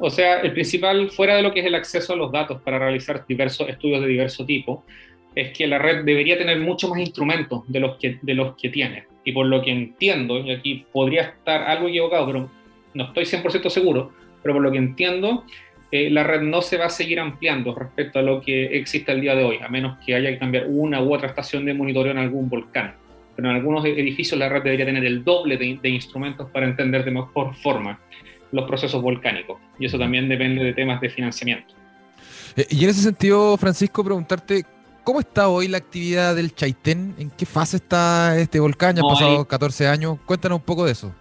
O sea, el principal, fuera de lo que es el acceso a los datos para realizar diversos estudios de diverso tipo, es que la red debería tener mucho más instrumentos de los que, de los que tiene. Y por lo que entiendo, y aquí podría estar algo equivocado, pero no estoy 100% seguro, pero por lo que entiendo, eh, la red no se va a seguir ampliando respecto a lo que existe el día de hoy, a menos que haya que cambiar una u otra estación de monitoreo en algún volcán. Pero en algunos edificios la red debería tener el doble de instrumentos para entender de mejor forma los procesos volcánicos. Y eso también depende de temas de financiamiento. Eh, y en ese sentido, Francisco, preguntarte, ¿cómo está hoy la actividad del Chaitén? ¿En qué fase está este volcán? Ya han pasado 14 años. Cuéntanos un poco de eso.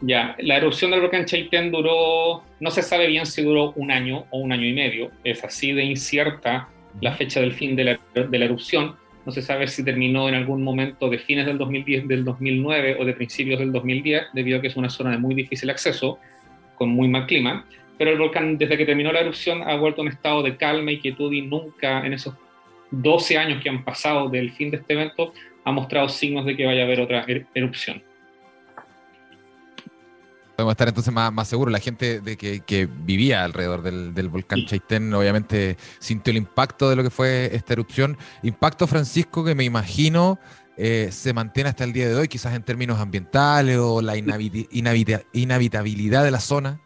Ya, la erupción del volcán Chaitén duró, no se sabe bien si duró un año o un año y medio. Es así de incierta la fecha del fin de la, de la erupción. No se sabe si terminó en algún momento de fines del 2010, del 2009 o de principios del 2010, debido a que es una zona de muy difícil acceso con muy mal clima, pero el volcán desde que terminó la erupción ha vuelto a un estado de calma y quietud y nunca en esos 12 años que han pasado del fin de este evento ha mostrado signos de que vaya a haber otra er-, erupción. Podemos estar entonces más, más seguros. La gente de que, vivía alrededor del, volcán Chaitén obviamente sintió el impacto de lo que fue esta erupción. Impacto, Francisco, que me imagino eh, se mantiene hasta el día de hoy, quizás en términos ambientales o la inhabitabilidad de la zona?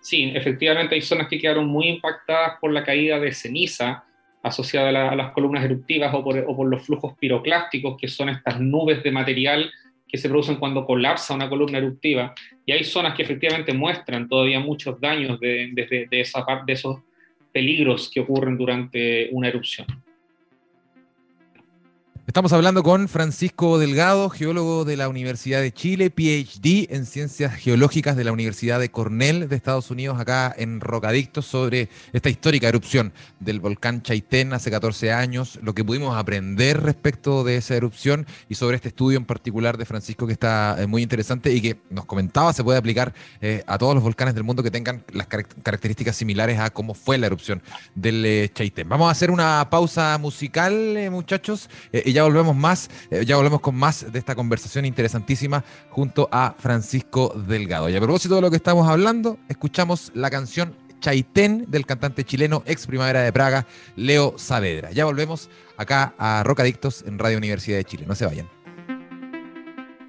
Sí, efectivamente hay zonas que quedaron muy impactadas por la caída de ceniza asociada a, las columnas eruptivas o por, los flujos piroclásticos, que son estas nubes de material que se producen cuando colapsa una columna eruptiva. Y hay zonas que efectivamente muestran todavía muchos daños de, de esos peligros que ocurren durante una erupción. Estamos hablando con Francisco Delgado, geólogo de la Universidad de Chile, PhD en Ciencias Geológicas de la Universidad de Cornell de Estados Unidos, acá en Rocadictos, sobre esta histórica erupción del volcán Chaitén hace 14 años, lo que pudimos aprender respecto de esa erupción y sobre este estudio en particular de Francisco que está eh, muy interesante y que nos comentaba se puede aplicar eh, a todos los volcanes del mundo que tengan las características similares a cómo fue la erupción del eh, Chaitén. Vamos a hacer una pausa musical, muchachos, y ya ya volvemos más, eh, ya volvemos con más de esta conversación interesantísima junto a Francisco Delgado. Y a propósito de lo que estamos hablando, escuchamos la canción Chaitén del cantante chileno ex Primavera de Praga, Leo Saavedra. Ya volvemos acá a Rocadictos en Radio Universidad de Chile. No se vayan.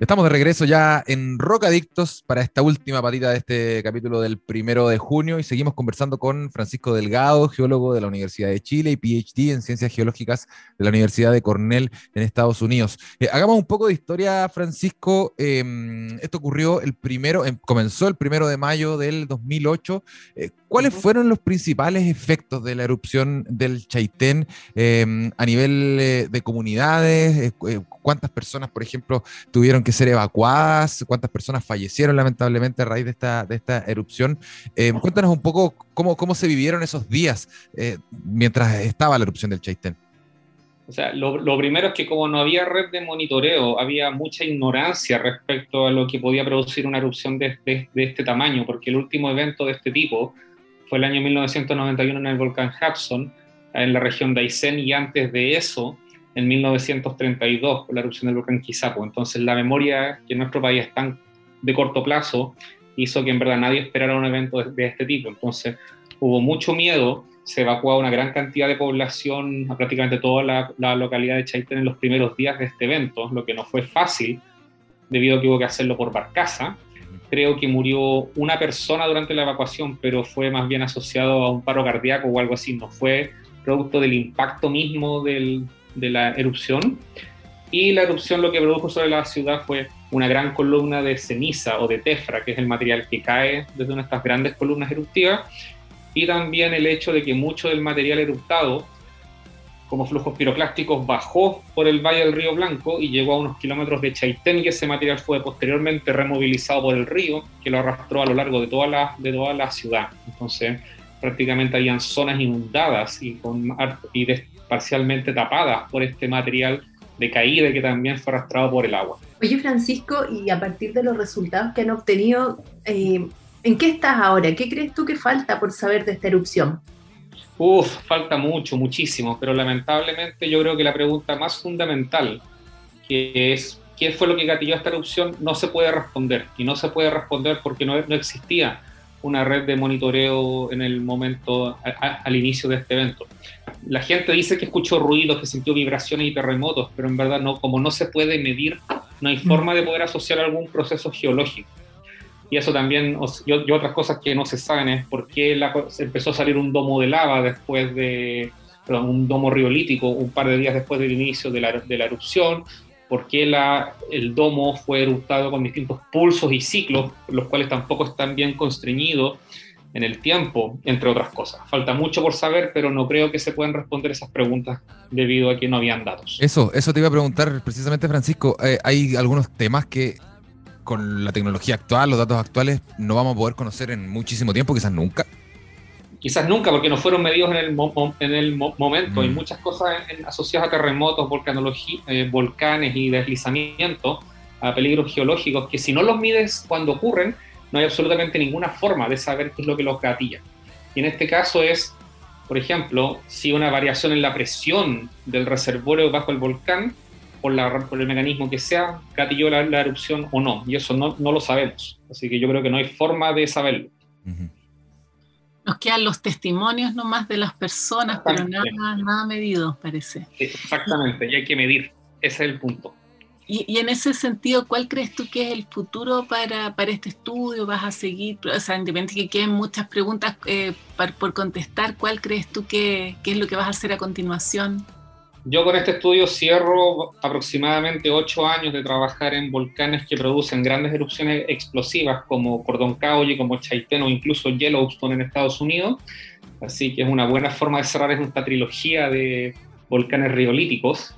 Estamos de regreso ya en Rocadictos para esta última patita de este capítulo del primero de junio y seguimos conversando con Francisco Delgado, geólogo de la Universidad de Chile y PhD en Ciencias Geológicas de la Universidad de Cornell en Estados Unidos. Eh, hagamos un poco de historia, Francisco. Em, esto ocurrió el primero, em, comenzó el primero de mayo del 2008. Eh, ¿Cuáles fueron los principales efectos de la erupción del Chaitén em, a nivel eh, de comunidades? ¿Cuántas personas, por ejemplo, tuvieron que ser evacuadas, cuántas personas fallecieron lamentablemente a raíz de esta, de esta erupción. Eh, cuéntanos un poco cómo, cómo se vivieron esos días eh, mientras estaba la erupción del Chaitén. O sea, lo, primero es que como no había red de monitoreo, había mucha ignorancia respecto a lo que podía producir una erupción de, de, de este tamaño, porque el último evento de este tipo fue el año 1991 en el volcán Hudson, en la región de Aysén, y antes de eso en 1932 con la erupción del volcán Quisapo. Entonces la memoria que en nuestro país es tan de corto plazo hizo que en verdad nadie esperara un evento de, este tipo. Entonces hubo mucho miedo, se evacuó una gran cantidad de población a prácticamente toda la, localidad de Chaitén en los primeros días de este evento, lo que no fue fácil debido a que hubo que hacerlo por barcaza. Creo que murió una persona durante la evacuación, pero fue más bien asociado a un paro cardíaco o algo así, no fue producto del impacto mismo del, de la erupción. Y la erupción lo que produjo sobre la ciudad fue una gran columna de ceniza o de tefra, que es el material que cae desde una de estas grandes columnas eruptivas, y también el hecho de que mucho del material eruptado, como flujos piroclásticos, bajó por el valle del río Blanco y llegó a unos kilómetros de Chaitén, y ese material fue posteriormente removilizado por el río, que lo arrastró a lo largo de toda la, de toda la ciudad. Entonces, prácticamente habían zonas inundadas y, con, parcialmente tapadas por este material de caída que también fue arrastrado por el agua. Oye, Francisco, y a partir de los resultados que han obtenido, eh, ¿en qué estás ahora? ¿Qué crees tú que falta por saber de esta erupción? Uf, falta mucho, muchísimo, pero lamentablemente yo creo que la pregunta más fundamental, que es qué fue lo que gatilló esta erupción, no se puede responder. Y no se puede responder porque no, no existía una red de monitoreo en el momento, al inicio de este evento. La gente dice que escuchó ruidos, que sintió vibraciones y terremotos, pero en verdad no, como no se puede medir, no hay forma de poder asociar algún proceso geológico. Y eso también, y, otras cosas que no se saben es por qué empezó a salir un domo de lava después de, perdón, un domo riolítico un par de días después del inicio de la, de la erupción, por qué el domo fue eruptado con distintos pulsos y ciclos, los cuales tampoco están bien constreñidos en el tiempo, entre otras cosas. Falta mucho por saber, pero no creo que se puedan responder esas preguntas debido a que no habían datos. Eso, eso te iba a preguntar precisamente, Francisco. Eh, hay algunos temas que con la tecnología actual, los datos actuales, no vamos a poder conocer en muchísimo tiempo, quizás nunca quizás nunca, porque no fueron medidos en el, en el momento. Hay mm. muchas cosas asociadas a terremotos, eh, volcanes y deslizamientos, a peligros geológicos, que si no los mides cuando ocurren, no hay absolutamente ninguna forma de saber qué es lo que los gatilla. Y en este caso es, por ejemplo, si una variación en la presión del reservorio bajo el volcán, por, la, por el mecanismo que sea, gatilló la, erupción o no. Y eso no, no, lo sabemos. Así que yo creo que no hay forma de saberlo. Nos quedan los testimonios nomás de las personas, pero nada, nada medido, parece. Exactamente, y hay que medir, ese es el punto. Y, en ese sentido, ¿cuál crees tú que es el futuro para, para este estudio? ¿Vas a seguir, o sea, independientemente que queden muchas preguntas eh, por contestar, ¿cuál crees tú que, que es lo que vas a hacer a continuación? Yo con este estudio cierro aproximadamente ocho años de trabajar en volcanes que producen grandes erupciones explosivas como Cordón Caulle, como Chaitén o incluso Yellowstone en Estados Unidos. Así que es una buena forma de cerrar esta trilogía de volcanes riolíticos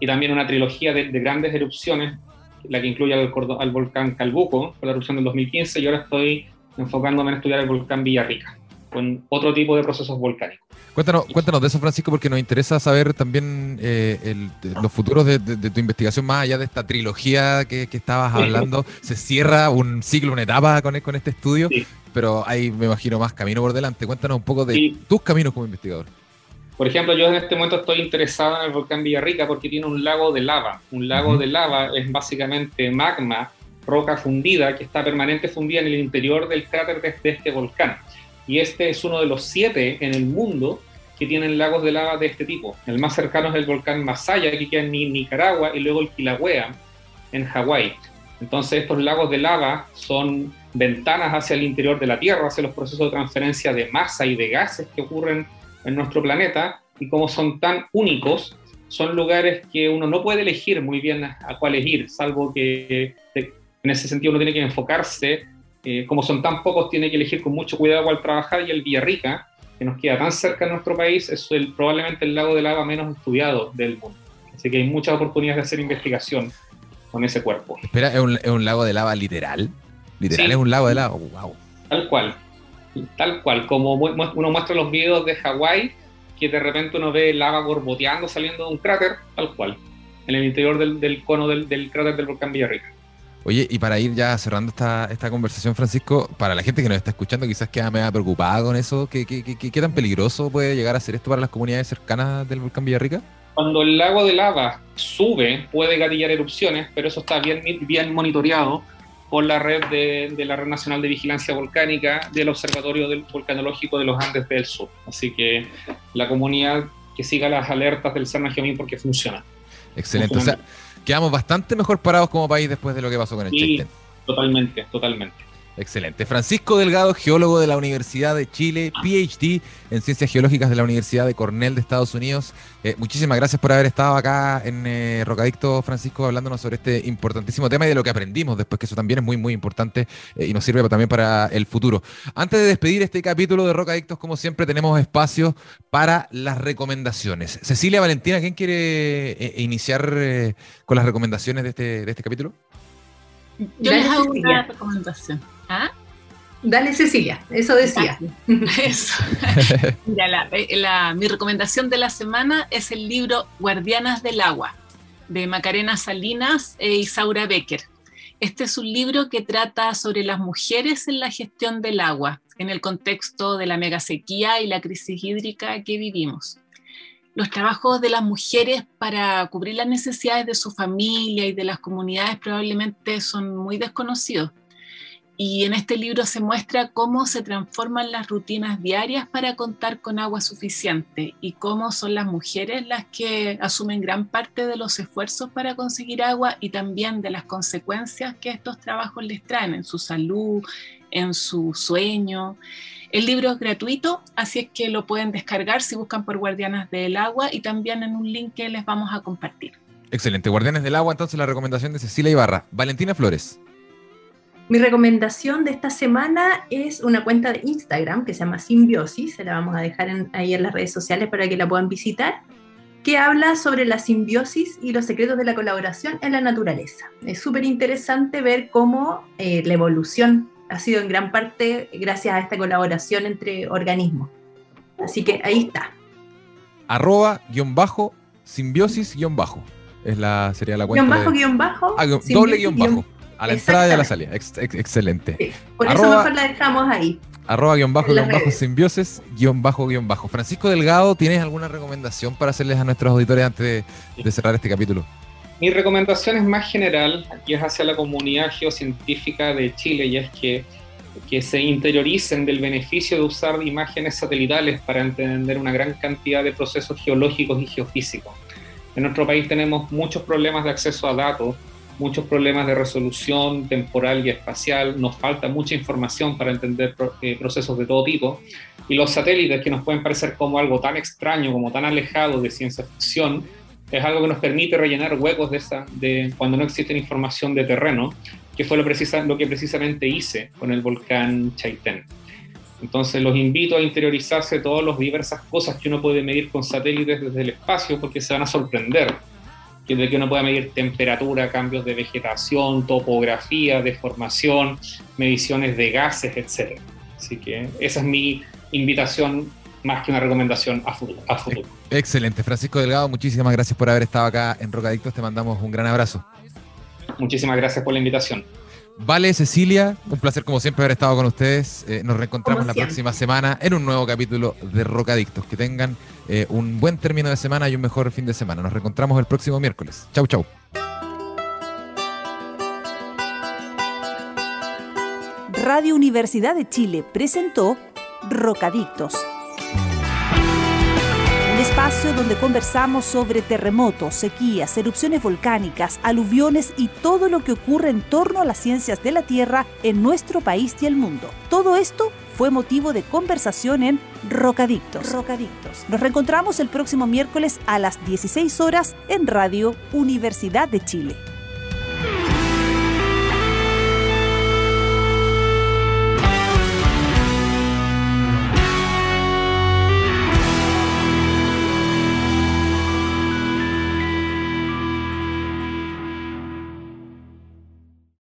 y también una trilogía de, grandes erupciones, la que incluye al, al volcán Calbuco, con la erupción del 2015, y ahora estoy enfocándome en estudiar el volcán Villarrica con otro tipo de procesos volcánicos. Cuéntanos, cuéntanos de eso, Francisco, porque nos interesa saber también eh, los futuros de, tu investigación, más allá de esta trilogía que, estabas hablando. Se cierra un ciclo, una etapa con, con este estudio, pero hay, me imagino, más camino por delante. Cuéntanos un poco de tus caminos como investigador. Por ejemplo, yo en este momento estoy interesado en el volcán Villarrica porque tiene un lago de lava. Un lago de lava es básicamente magma, roca fundida, que está permanente fundida en el interior del cráter de este volcán y este es uno de los siete en el mundo que tienen lagos de lava de este tipo. El más cercano es el volcán Masaya, que queda en Nicaragua, y luego el Kilauea, en Hawái. Entonces estos lagos de lava son ventanas hacia el interior de la Tierra, hacia los procesos de transferencia de masa y de gases que ocurren en nuestro planeta, y como son tan únicos, son lugares que uno no puede elegir muy bien a cuáles ir, salvo que en ese sentido uno tiene que enfocarse eh, como son tan pocos, tiene que elegir con mucho cuidado cuál trabajar y el Villarrica, que nos queda tan cerca de nuestro país, es el, probablemente el lago de lava menos estudiado del mundo. Así que hay muchas oportunidades de hacer investigación con ese cuerpo. Espera, ¿es un, lago de lava literal? ¿Literal es un lago de lava? ¡Wow! Tal cual. Tal cual. Como uno muestra los videos de Hawái, que de repente uno ve lava borboteando saliendo de un cráter, tal cual. En el interior del, cono del, del cráter del volcán Villarrica. Oye, y para ir ya cerrando esta, esta conversación, Francisco, para la gente que nos está escuchando, quizás queda medio preocupada con eso, ¿qué, qué, qué, tan peligroso puede llegar a ser esto para las comunidades cercanas del volcán Villarrica? Cuando el lago de lava sube, puede gatillar erupciones, pero eso está bien, bien monitoreado por la red de, de la Red Nacional de Vigilancia Volcánica del Observatorio del Volcanológico de los Andes del Sur. Así que la comunidad que siga las alertas del CERN porque funciona. Excelente. O quedamos bastante mejor parados como país después de lo que pasó con el sí, Totalmente, totalmente. Excelente. Francisco Delgado, geólogo de la Universidad de Chile, PhD en Ciencias Geológicas de la Universidad de Cornell de Estados Unidos. Eh, muchísimas gracias por haber estado acá en eh, Rocadicto, Francisco, hablándonos sobre este importantísimo tema y de lo que aprendimos después, que eso también es muy, muy importante eh, y nos sirve también para el futuro. Antes de despedir este capítulo de Rocadictos, como siempre, tenemos espacio para las recomendaciones. Cecilia Valentina, ¿quién quiere iniciar con las recomendaciones de este, de este capítulo? Yo les hago una recomendación. ¿Ah? Dale, Cecilia, eso decía. [LAUGHS] Eso. [LAUGHS] Mira, la, mi recomendación de la semana es el libro Guardianas del Agua, de Macarena Salinas e Isaura Becker. Este es un libro que trata sobre las mujeres en la gestión del agua, en el contexto de la megasequía y la crisis hídrica que vivimos. Los trabajos de las mujeres para cubrir las necesidades de su familia y de las comunidades probablemente son muy desconocidos y en este libro se muestra cómo se transforman las rutinas diarias para contar con agua suficiente y cómo son las mujeres las que asumen gran parte de los esfuerzos para conseguir agua y también de las consecuencias que estos trabajos les traen en su salud, en su sueño. El libro es gratuito, así es que lo pueden descargar si buscan por Guardianas del Agua y también en un link que les vamos a compartir. Excelente, Guardianes del Agua, entonces la recomendación de Cecilia Ibarra. Valentina Flores. Mi recomendación de esta semana es una cuenta de Instagram que se llama Simbiosis, se la vamos a dejar ahí en las redes sociales para que la puedan visitar, que habla sobre la simbiosis y los secretos de la colaboración en la naturaleza. Es súper interesante ver cómo eh, la evolución ha sido en gran parte gracias a esta colaboración entre organismos. Así que ahí está. Arroba guion bajo, simbiosis guion bajo. Es la, sería la cuenta. Guión bajo, guion bajo. Ah, doble guion bajo. A la entrada y a la salida. excelente. Por eso mejor la dejamos ahí. Arroba guion bajo guion bajo simbiosis guion bajo guion bajo. Francisco Delgado, ¿tienes alguna recomendación para hacerles a nuestros auditores antes de, cerrar este capítulo? Mi recomendación es más general y es hacia la comunidad geocientífica de Chile y es que, que se interioricen del beneficio de usar imágenes satelitales para entender una gran cantidad de procesos geológicos y geofísicos. En nuestro país tenemos muchos problemas de acceso a datos muchos problemas de resolución temporal y espacial, nos falta mucha información para entender eh, procesos de todo tipo, y los satélites que nos pueden parecer como algo tan extraño, como tan alejado de ciencia ficción, es algo que nos permite rellenar huecos de, esa, de cuando no existe información de terreno, que fue lo, precisa, lo que precisamente hice con el volcán Chaitén. Entonces los invito a interiorizarse todas las diversas cosas que uno puede medir con satélites desde el espacio porque se van a sorprender de que uno pueda medir temperatura, cambios de vegetación, topografía, deformación, mediciones de gases, etc. Así que esa es mi invitación más que una recomendación a futuro. A futuro. Excelente. Francisco Delgado, muchísimas gracias por haber estado acá en Rocadictos. Te mandamos un gran abrazo. Muchísimas gracias por la invitación. Vale, Cecilia, un placer como siempre haber estado con ustedes. Eh, nos reencontramos la próxima semana en un nuevo capítulo de Rocadictos. Que tengan eh, un buen término de semana y un mejor fin de semana. Nos reencontramos el próximo miércoles. Chau, chau. Radio Universidad de Chile presentó Rocadictos espacio donde conversamos sobre terremotos, sequías, erupciones volcánicas, aluviones y todo lo que ocurre en torno a las ciencias de la Tierra en nuestro país y el mundo. Todo esto fue motivo de conversación en Rocadictos. Rocadictos. Nos reencontramos el próximo miércoles a las 16 horas en Radio Universidad de Chile.